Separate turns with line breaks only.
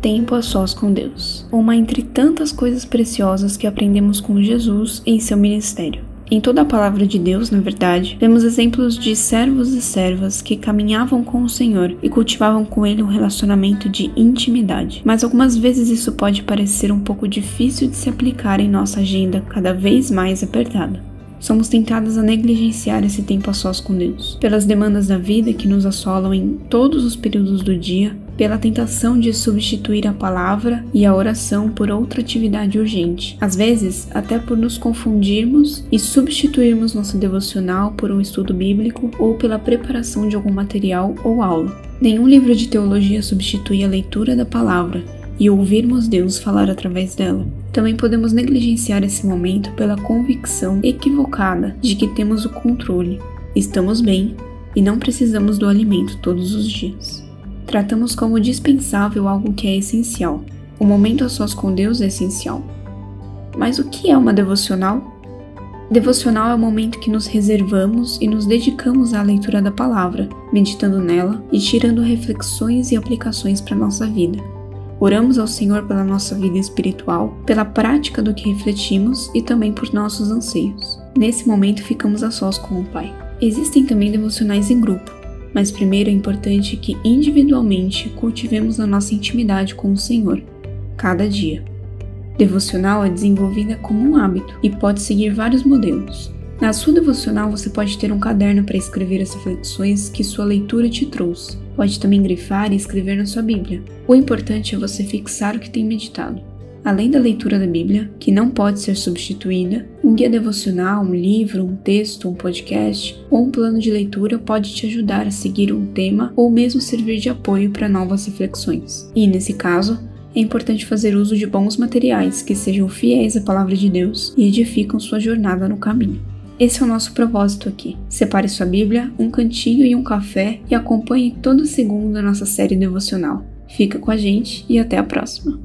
Tempo a sós com Deus, uma entre tantas coisas preciosas que aprendemos com Jesus em seu ministério. Em toda a palavra de Deus, na verdade, vemos exemplos de servos e servas que caminhavam com o Senhor e cultivavam com ele um relacionamento de intimidade. Mas algumas vezes isso pode parecer um pouco difícil de se aplicar em nossa agenda cada vez mais apertada somos tentadas a negligenciar esse tempo a sós com Deus, pelas demandas da vida que nos assolam em todos os períodos do dia, pela tentação de substituir a palavra e a oração por outra atividade urgente, às vezes até por nos confundirmos e substituirmos nosso devocional por um estudo bíblico ou pela preparação de algum material ou aula. Nenhum livro de teologia substitui a leitura da palavra e ouvirmos Deus falar através dela. Também podemos negligenciar esse momento pela convicção equivocada de que temos o controle, estamos bem e não precisamos do alimento todos os dias. Tratamos como dispensável algo que é essencial. O momento a sós com Deus é essencial. Mas o que é uma devocional? Devocional é o momento que nos reservamos e nos dedicamos à leitura da palavra, meditando nela e tirando reflexões e aplicações para nossa vida. Oramos ao Senhor pela nossa vida espiritual, pela prática do que refletimos e também por nossos anseios. Nesse momento ficamos a sós com o Pai. Existem também devocionais em grupo, mas primeiro é importante que individualmente cultivemos a nossa intimidade com o Senhor, cada dia. Devocional é desenvolvida como um hábito e pode seguir vários modelos. Na sua devocional, você pode ter um caderno para escrever as reflexões que sua leitura te trouxe. Pode também grifar e escrever na sua Bíblia. O importante é você fixar o que tem meditado. Além da leitura da Bíblia, que não pode ser substituída, um guia devocional, um livro, um texto, um podcast ou um plano de leitura pode te ajudar a seguir um tema ou mesmo servir de apoio para novas reflexões. E, nesse caso, é importante fazer uso de bons materiais que sejam fiéis à palavra de Deus e edificam sua jornada no caminho. Esse é o nosso propósito aqui. Separe sua Bíblia, um cantinho e um café e acompanhe todo segundo a nossa série devocional. Fica com a gente e até a próxima.